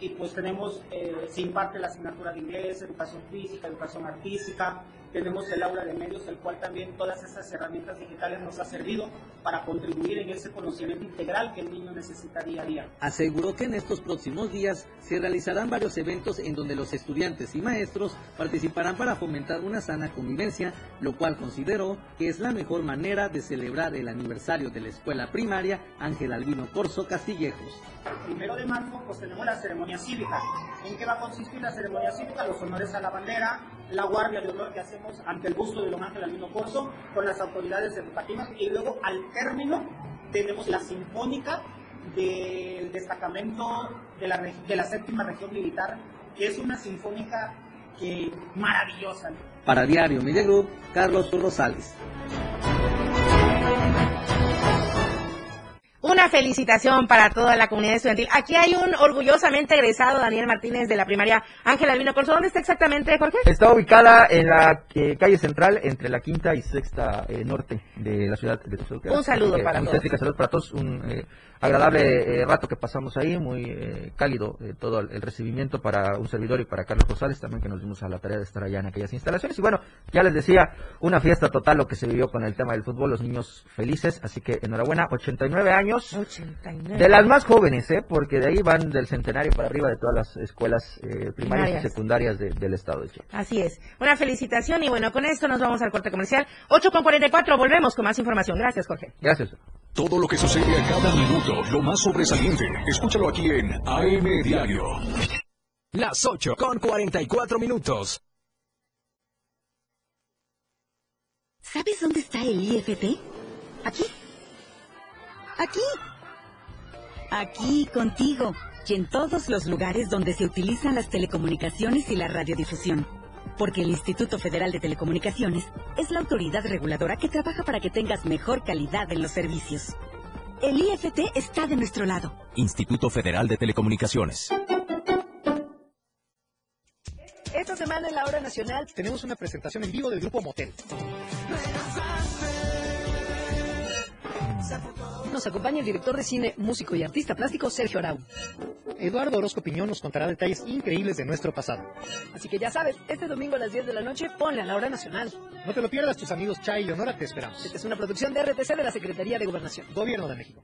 Y pues tenemos, eh, se imparte la asignatura de inglés, educación física, educación artística, tenemos el aula de medios, el cual también todas esas herramientas digitales nos ha servido para contribuir en ese conocimiento integral que el niño necesita día a día.
Aseguró que en estos próximos días se realizarán varios eventos en donde los estudiantes y maestros participarán para fomentar una sana convivencia, lo cual consideró que es la mejor manera de celebrar el aniversario de la escuela primaria Ángel Albino Corso Castillejos.
Primero de marzo, pues tenemos la ceremonia cívica. ¿En qué va a consistir la ceremonia cívica? Los honores a la bandera, la guardia de honor que hacemos ante el busto de don Ángel Albino Corso con las autoridades educativas y luego al término tenemos la sinfónica del destacamento de la, de la séptima región militar, que es una sinfónica maravillosa.
Para Diario Media Group, Carlos Rosales.
Una felicitación para toda la comunidad estudiantil. Aquí hay un orgullosamente egresado, Daniel Martínez, de la primaria Ángel Albino Corso. ¿Dónde está exactamente, Jorge?
Está ubicada en la eh, calle central, entre la quinta y sexta eh, norte de la ciudad de Tuxtla.
Un saludo para
un
todos.
Salud para todos. Un eh, agradable eh, rato que pasamos ahí, muy eh, cálido eh, todo el, el recibimiento para un servidor y para Carlos Rosales también que nos dimos a la tarea de estar allá en aquellas instalaciones. Y bueno, ya les decía, una fiesta total lo que se vivió con el tema del fútbol, los niños felices, así que enhorabuena, 89 años.
89.
De las más jóvenes, ¿eh? porque de ahí van del centenario para arriba de todas las escuelas eh, primarias y secundarias de- del estado de Chiapas.
Así es. Una felicitación y bueno, con esto nos vamos al corte comercial. 8 con 44, volvemos con más información. Gracias, Jorge.
Gracias.
Todo lo que sucede a cada minuto, lo más sobresaliente, escúchalo aquí en AM Diario.
Las 8 con 44 minutos.
¿Sabes dónde está el IFT? Aquí. Aquí. Aquí, contigo. Y en todos los lugares donde se utilizan las telecomunicaciones y la radiodifusión. Porque el Instituto Federal de Telecomunicaciones es la autoridad reguladora que trabaja para que tengas mejor calidad en los servicios. El IFT está de nuestro lado.
Instituto Federal de Telecomunicaciones.
Esta semana en la hora nacional tenemos una presentación en vivo del grupo Motel. Nos acompaña el director de cine, músico y artista plástico Sergio Arau. Eduardo Orozco Piñón nos contará detalles increíbles de nuestro pasado. Así que ya sabes, este domingo a las 10 de la noche ponle a la hora nacional. No te lo pierdas, tus amigos Chay y Leonora te esperamos. Esta es una producción de RTC de la Secretaría de Gobernación. Gobierno de México.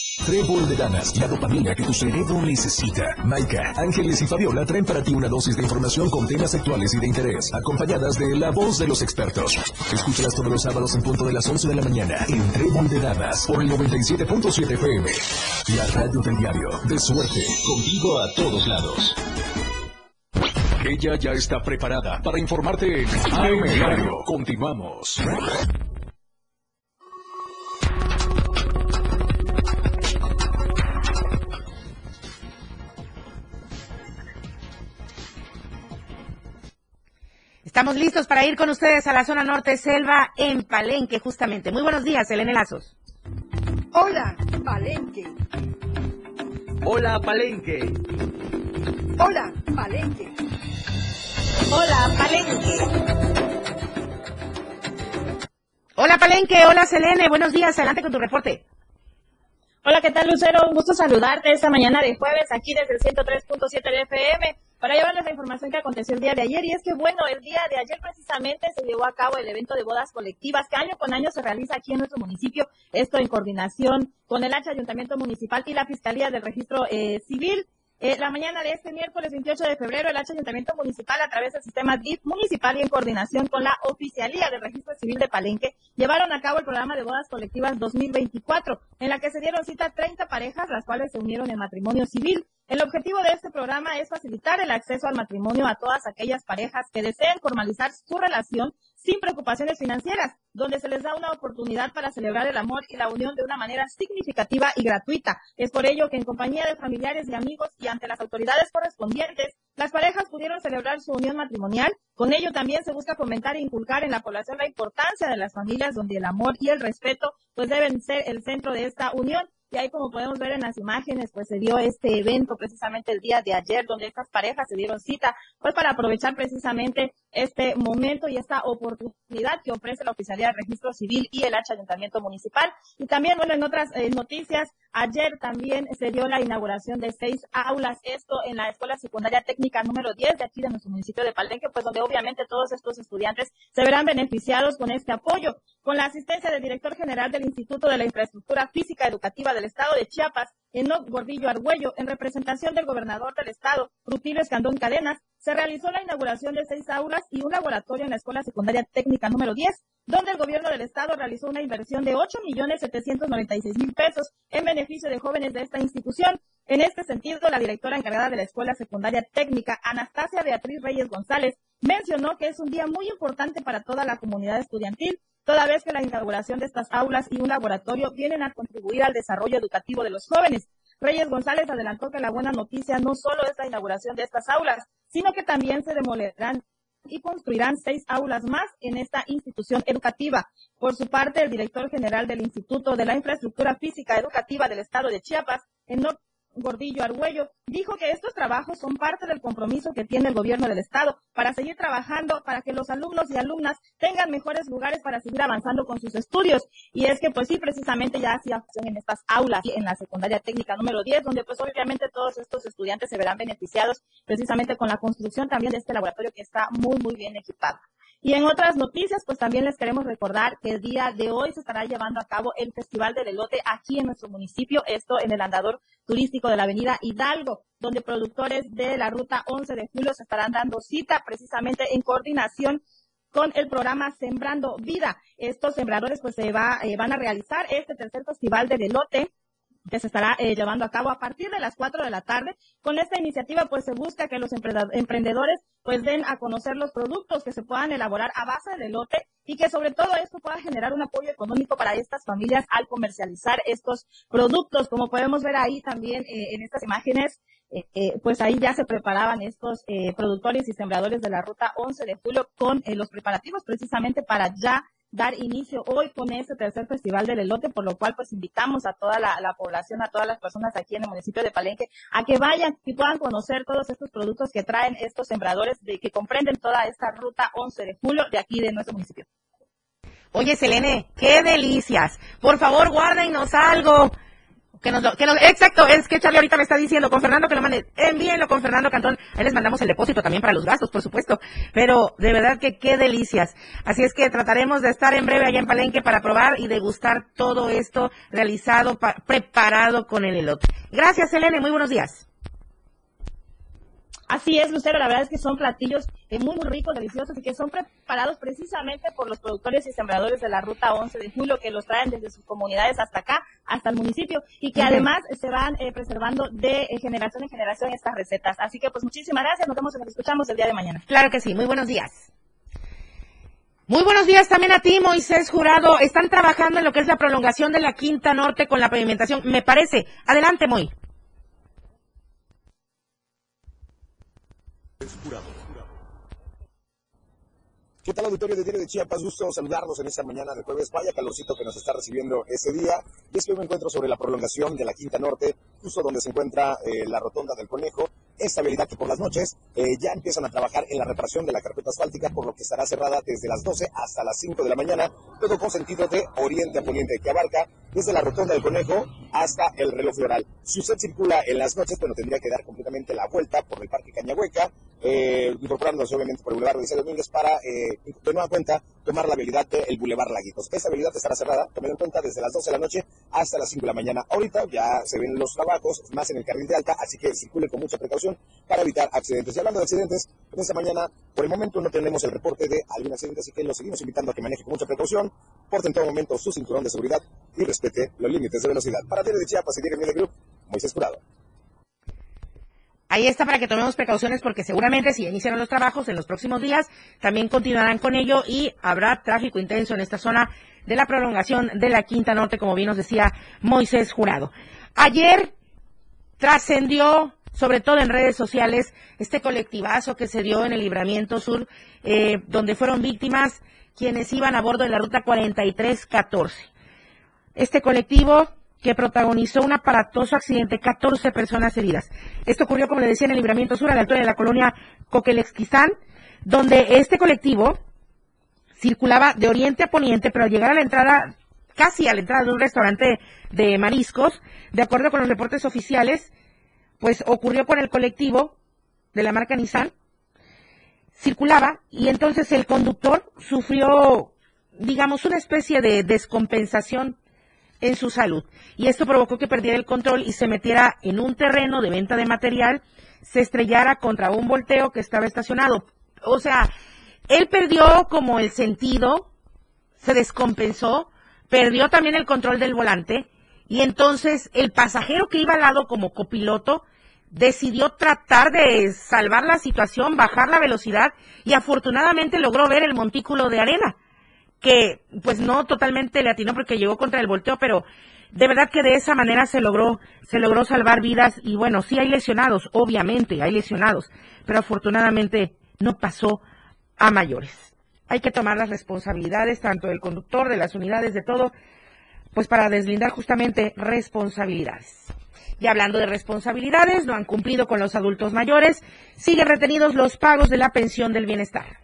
Trébol de ganas, la dopamina que tu cerebro necesita. Maika, Ángeles y Fabiola traen para ti una dosis de información con temas actuales y de interés, acompañadas de la voz de los expertos. Escúchalas todos los sábados en punto de las 11 de la mañana en Trébol de Damas por el 97.7 FM. La radio del diario, de suerte, contigo a todos lados.
Ella ya está preparada para informarte en AM Diario. Continuamos.
Estamos listos para ir con ustedes a la zona norte selva en Palenque, justamente. Muy buenos días, Elena Lazos.
Hola, Palenque.
Hola, Palenque.
Hola, Palenque.
Hola, Palenque. Hola, Palenque. Hola, Selene. Buenos días. Adelante con tu reporte.
Hola, ¿qué tal, Lucero? Un gusto saludarte esta mañana de jueves aquí desde el 103.7 de FM para llevarles la información que aconteció el día de ayer. Y es que, bueno, el día de ayer precisamente se llevó a cabo el evento de bodas colectivas que año con año se realiza aquí en nuestro municipio. Esto en coordinación con el H Ayuntamiento Municipal y la Fiscalía del Registro eh, Civil. Eh, la mañana de este miércoles 28 de febrero, el H Ayuntamiento Municipal, a través del sistema DIF municipal y en coordinación con la Oficialía del Registro Civil de Palenque, llevaron a cabo el programa de bodas colectivas 2024, en la que se dieron cita 30 parejas, las cuales se unieron en matrimonio civil. El objetivo de este programa es facilitar el acceso al matrimonio a todas aquellas parejas que deseen formalizar su relación sin preocupaciones financieras, donde se les da una oportunidad para celebrar el amor y la unión de una manera significativa y gratuita. Es por ello que en compañía de familiares y amigos y ante las autoridades correspondientes, las parejas pudieron celebrar su unión matrimonial. Con ello también se busca fomentar e inculcar en la población la importancia de las familias donde el amor y el respeto pues deben ser el centro de esta unión. Y ahí como podemos ver en las imágenes, pues se dio este evento precisamente el día de ayer, donde estas parejas se dieron cita, pues para aprovechar precisamente este momento y esta oportunidad que ofrece la Oficialía de Registro Civil y el H Ayuntamiento Municipal. Y también, bueno, en otras eh, noticias, ayer también se dio la inauguración de seis aulas, esto en la Escuela Secundaria Técnica número 10 de aquí de nuestro municipio de Palenque, pues donde obviamente todos estos estudiantes se verán beneficiados con este apoyo. Con la asistencia del director general del Instituto de la Infraestructura Física Educativa del Estado de Chiapas, Enoc Gordillo Argüello, en representación del gobernador del Estado, Rutilio Escandón Cadenas, se realizó la inauguración de seis aulas y un laboratorio en la Escuela Secundaria Técnica número 10, donde el gobierno del estado realizó una inversión de 8 millones 796 mil pesos en beneficio de jóvenes de esta institución. En este sentido, la directora encargada de la Escuela Secundaria Técnica, Anastasia Beatriz Reyes González, mencionó que es un día muy importante para toda la comunidad estudiantil, toda vez que la inauguración de estas aulas y un laboratorio vienen a contribuir al desarrollo educativo de los jóvenes. Reyes González adelantó que la buena noticia no solo es la inauguración de estas aulas, sino que también se demolerán y construirán seis aulas más en esta institución educativa. Por su parte, el director general del Instituto de la Infraestructura Física Educativa del Estado de Chiapas, Enoch Gordillo Argüello, dijo que estos trabajos son parte del compromiso que tiene el gobierno del Estado para seguir trabajando para que los alumnos y alumnas tengan mejores lugares para seguir avanzando con sus estudios. Y es que, pues sí, precisamente ya hacía en estas aulas, en la secundaria técnica número 10, donde pues obviamente todos estos estudiantes se verán beneficiados precisamente con la construcción también de este laboratorio que está muy, muy bien equipado. Y en otras noticias, pues también les queremos recordar que el día de hoy se estará llevando a cabo el Festival del Elote aquí en nuestro municipio, esto en el andador turístico de la Avenida Hidalgo, donde productores de la Ruta 11 de julio se estarán dando cita precisamente en coordinación con el programa Sembrando Vida. Estos sembradores pues se va, eh, van a realizar este tercer Festival del Elote que se estará eh, llevando a cabo a partir de las 4 de la tarde. Con esta iniciativa, pues se busca que los emprendedores pues den a conocer los productos que se puedan elaborar a base de lote y que sobre todo esto pueda generar un apoyo económico para estas familias al comercializar estos productos. Como podemos ver ahí también eh, en estas imágenes, eh, pues ahí ya se preparaban estos productores y sembradores de la ruta 11 de julio con los preparativos precisamente para ya dar inicio hoy con este tercer festival del elote, por lo cual pues invitamos a toda la, población, a todas las personas aquí en el municipio de Palenque, a que vayan y puedan conocer todos estos productos que traen estos sembradores de que comprenden toda esta ruta 11 de julio de aquí de nuestro municipio.
Oye, Selene, qué delicias. Por favor, guárdenos algo que nos, que nos, exacto, es que Charlie ahorita me está diciendo con Fernando que lo mande, envíenlo con Fernando Cantón, ahí les mandamos el depósito también para los gastos, por supuesto, pero de verdad que qué delicias. Así es que trataremos de estar en breve allá en Palenque para probar y degustar todo esto realizado, preparado con el elote. Gracias, Elene, muy buenos días.
Así es, Lucero, la verdad es que son platillos eh, muy, muy ricos, deliciosos y que son preparados precisamente por los productores y sembradores de la Ruta 11 de Julio que los traen desde sus comunidades hasta acá, hasta el municipio y que además se van eh, preservando de eh, generación en generación estas recetas. Así que pues muchísimas gracias, nos vemos y nos escuchamos el día de mañana.
Claro que sí, muy buenos días. Muy buenos días también a ti, Moisés Jurado. Están trabajando en lo que es la prolongación de la Quinta Norte con la pavimentación, me parece. Adelante, Moy.
¿Qué tal auditorio de Diario de Chiapas? Gusto saludarlos en esta mañana de jueves. Vaya calorcito que nos está recibiendo este día. Y es que me encuentro sobre la prolongación de la Quinta Norte, justo donde se encuentra eh, la rotonda del Conejo. Esta habilidad que por las noches eh, ya empiezan a trabajar en la reparación de la carpeta asfáltica, por lo que estará cerrada desde las 12 hasta las 5 de la mañana, todo con sentido de oriente a poniente, que abarca desde la rotonda del Conejo hasta el reloj floral. Si usted circula en las noches, bueno, tendría que dar completamente la vuelta por el Parque Cañahueca, eh, incorporándose obviamente por el Boulevard de Domínguez para, eh, de nueva cuenta, tomar la habilidad del Boulevard Laguitos. Esta habilidad estará cerrada, tomando en cuenta, desde las 12 de la noche hasta las 5 de la mañana. Ahorita ya se ven los trabajos, más en el carril de alta, así que circule con mucha precaución para evitar accidentes. Y hablando de accidentes, en esta mañana, por el momento no tenemos el reporte de algún accidente, así que los seguimos invitando a que maneje con mucha precaución, porte en todo momento su cinturón de seguridad y respete los límites de velocidad. Para Diario de Chiapas y Diario Media Group, Moisés Curado.
Ahí está para que tomemos precauciones porque seguramente si iniciaron los trabajos en los próximos días, también continuarán con ello y habrá tráfico intenso en esta zona de la prolongación de la Quinta Norte, como bien nos decía Moisés Jurado. Ayer trascendió, sobre todo en redes sociales, este colectivazo que se dio en el Libramiento Sur, eh, donde fueron víctimas quienes iban a bordo de la ruta 4314. Este colectivo que protagonizó un aparatoso accidente, 14 personas heridas. Esto ocurrió, como le decía, en el libramiento sur, a la altura de la colonia Coquelexquizán, donde este colectivo circulaba de oriente a poniente, pero al llegar a la entrada, casi a la entrada de un restaurante de mariscos, de acuerdo con los reportes oficiales, pues ocurrió con el colectivo de la marca Nissan, circulaba y entonces el conductor sufrió, digamos, una especie de descompensación en su salud. Y esto provocó que perdiera el control y se metiera en un terreno de venta de material, se estrellara contra un volteo que estaba estacionado. O sea, él perdió como el sentido, se descompensó, perdió también el control del volante y entonces el pasajero que iba al lado como copiloto decidió tratar de salvar la situación, bajar la velocidad y afortunadamente logró ver el montículo de arena que pues no totalmente le atinó porque llegó contra el volteo, pero de verdad que de esa manera se logró, se logró salvar vidas y bueno, sí hay lesionados, obviamente hay lesionados, pero afortunadamente no pasó a mayores. Hay que tomar las responsabilidades tanto del conductor, de las unidades, de todo, pues para deslindar justamente responsabilidades. Y hablando de responsabilidades, no han cumplido con los adultos mayores, siguen retenidos los pagos de la pensión del bienestar.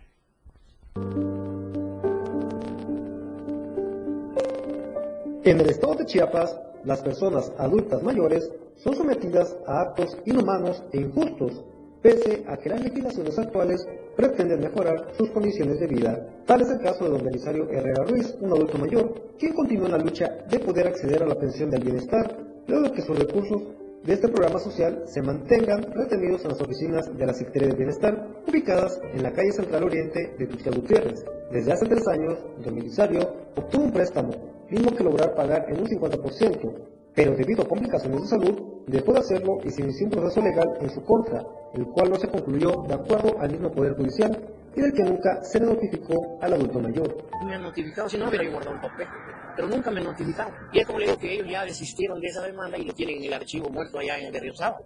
En el estado de Chiapas, las personas adultas mayores son sometidas a actos inhumanos e injustos, pese a que las legislaciones actuales pretenden mejorar sus condiciones de vida. Tal es el caso de don Belisario Herrera Ruiz, un adulto mayor, quien continúa en la lucha de poder acceder a la pensión del bienestar, luego de que sus recursos de este programa social se mantengan retenidos en las oficinas de la Secretaría de Bienestar, ubicadas en la calle Central Oriente de Tuxtla Gutiérrez. Desde hace tres años, don Belisario obtuvo un préstamo mismo que lograr pagar en un 50%, pero debido a complicaciones de salud, dejó de hacerlo y se inició un proceso legal en su contra, el cual no se concluyó de acuerdo al mismo Poder Judicial y del que nunca se le notificó al adulto mayor.
Me han notificado, si no hubiera guardado el papel, pero nunca me notificaron. Y es como le digo que ellos ya desistieron de esa demanda y lo tienen en el archivo muerto allá en el Río Sábado.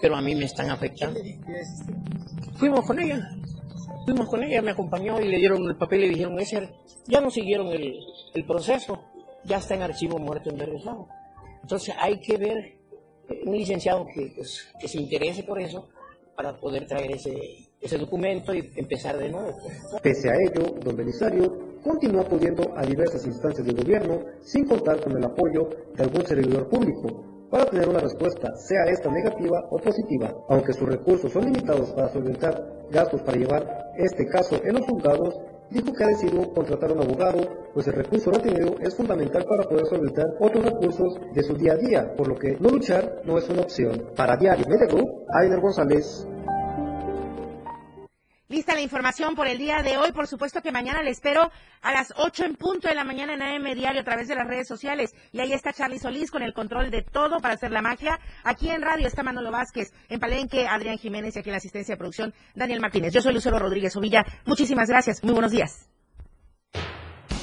Pero a mí me están afectando. Fuimos con ella, fuimos con ella, me acompañó y le dieron el papel y le dijeron, ese, ya no siguieron el, el proceso, ya está en archivo muerto en regresado. Entonces hay que ver eh, un licenciado que, pues, que se interese por eso para poder traer ese, ese documento y empezar de nuevo. Pues.
Pese a ello, don Belisario continúa acudiendo a diversas instancias del gobierno sin contar con el apoyo de algún servidor público para tener una respuesta, sea esta negativa o positiva. Aunque sus recursos son limitados para solventar gastos para llevar este caso en los juzgados, dijo que ha decidido contratar a un abogado, pues el recurso retenido es fundamental para poder solventar otros recursos de su día a día, por lo que no luchar no es una opción. Para Diario Media Group, Ainer González.
Lista la información por el día de hoy. Por supuesto que mañana le espero a las 8 en punto de la mañana en AM Diario a través de las redes sociales. Y ahí está Charlie Solís con el control de todo para hacer la magia. Aquí en radio está Manolo Vázquez, en Palenque Adrián Jiménez y aquí en la asistencia de producción Daniel Martínez. Yo soy Lucero Rodríguez Ovilla. Muchísimas gracias. Muy buenos días